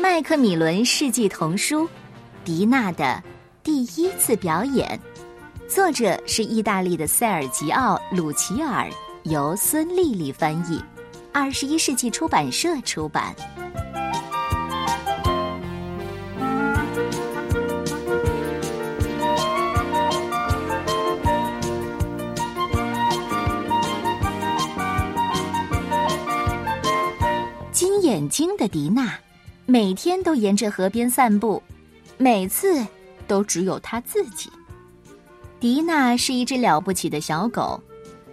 麦克米伦世纪童书《迪娜的第一次表演》，作者是意大利的塞尔吉奥·鲁齐尔，由孙丽丽翻译，二十一世纪出版社出版。金眼睛的迪娜，每天都沿着河边散步，每次都只有他自己。迪娜是一只了不起的小狗，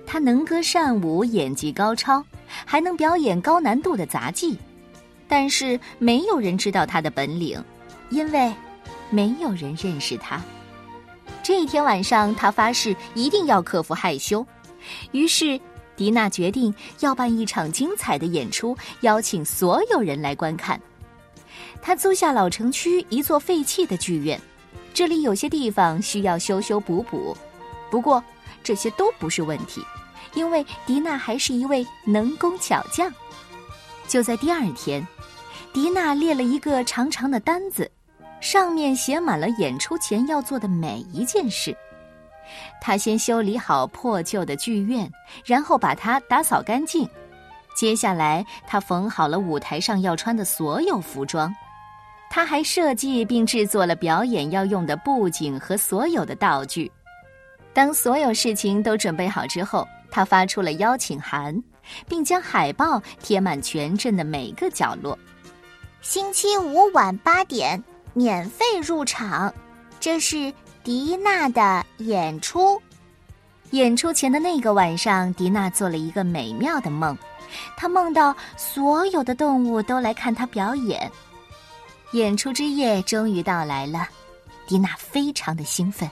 它能歌善舞，演技高超，还能表演高难度的杂技。但是没有人知道它的本领，因为没有人认识它。这一天晚上，他发誓一定要克服害羞，于是。迪娜决定要办一场精彩的演出，邀请所有人来观看。他租下老城区一座废弃的剧院，这里有些地方需要修修补补，不过这些都不是问题，因为迪娜还是一位能工巧匠。就在第二天，迪娜列了一个长长的单子，上面写满了演出前要做的每一件事。他先修理好破旧的剧院，然后把它打扫干净。接下来，他缝好了舞台上要穿的所有服装。他还设计并制作了表演要用的布景和所有的道具。当所有事情都准备好之后，他发出了邀请函，并将海报贴满全镇的每个角落。星期五晚八点，免费入场。这是。迪娜的演出，演出前的那个晚上，迪娜做了一个美妙的梦。她梦到所有的动物都来看她表演。演出之夜终于到来了，迪娜非常的兴奋，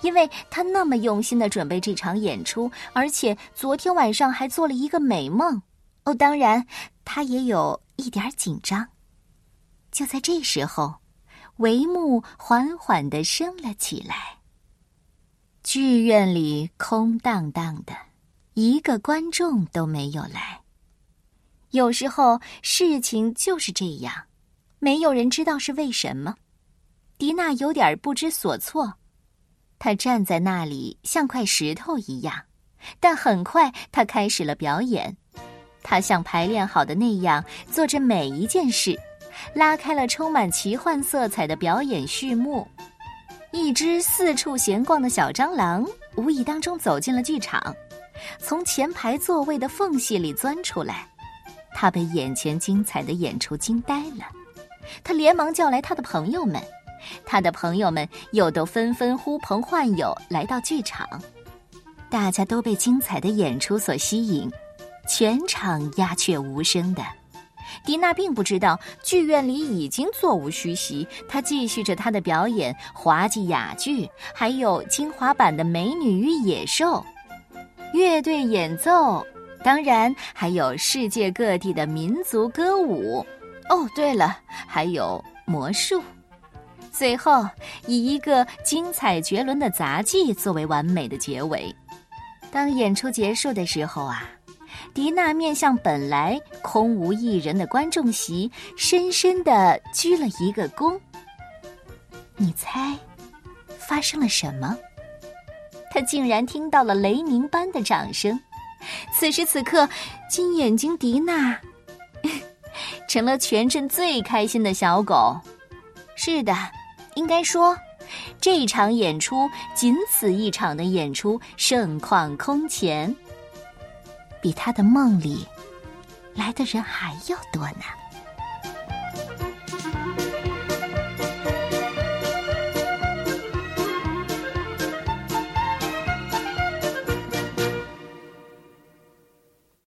因为她那么用心的准备这场演出，而且昨天晚上还做了一个美梦。哦，当然，她也有一点紧张。就在这时候。帷幕缓缓的升了起来。剧院里空荡荡的，一个观众都没有来。有时候事情就是这样，没有人知道是为什么。迪娜有点不知所措，她站在那里像块石头一样。但很快，她开始了表演。她像排练好的那样做着每一件事。拉开了充满奇幻色彩的表演序幕，一只四处闲逛的小蟑螂无意当中走进了剧场，从前排座位的缝隙里钻出来，他被眼前精彩的演出惊呆了，他连忙叫来他的朋友们，他的朋友们又都纷纷呼朋唤友来到剧场，大家都被精彩的演出所吸引，全场鸦雀无声的。迪娜并不知道剧院里已经座无虚席，她继续着她的表演，滑稽哑剧，还有精华版的《美女与野兽》，乐队演奏，当然还有世界各地的民族歌舞。哦，对了，还有魔术。最后，以一个精彩绝伦的杂技作为完美的结尾。当演出结束的时候啊。迪娜面向本来空无一人的观众席，深深的鞠了一个躬。你猜，发生了什么？他竟然听到了雷鸣般的掌声。此时此刻，金眼睛迪娜成了全镇最开心的小狗。是的，应该说，这场演出仅此一场的演出盛况空前。比他的梦里来的人还要多呢。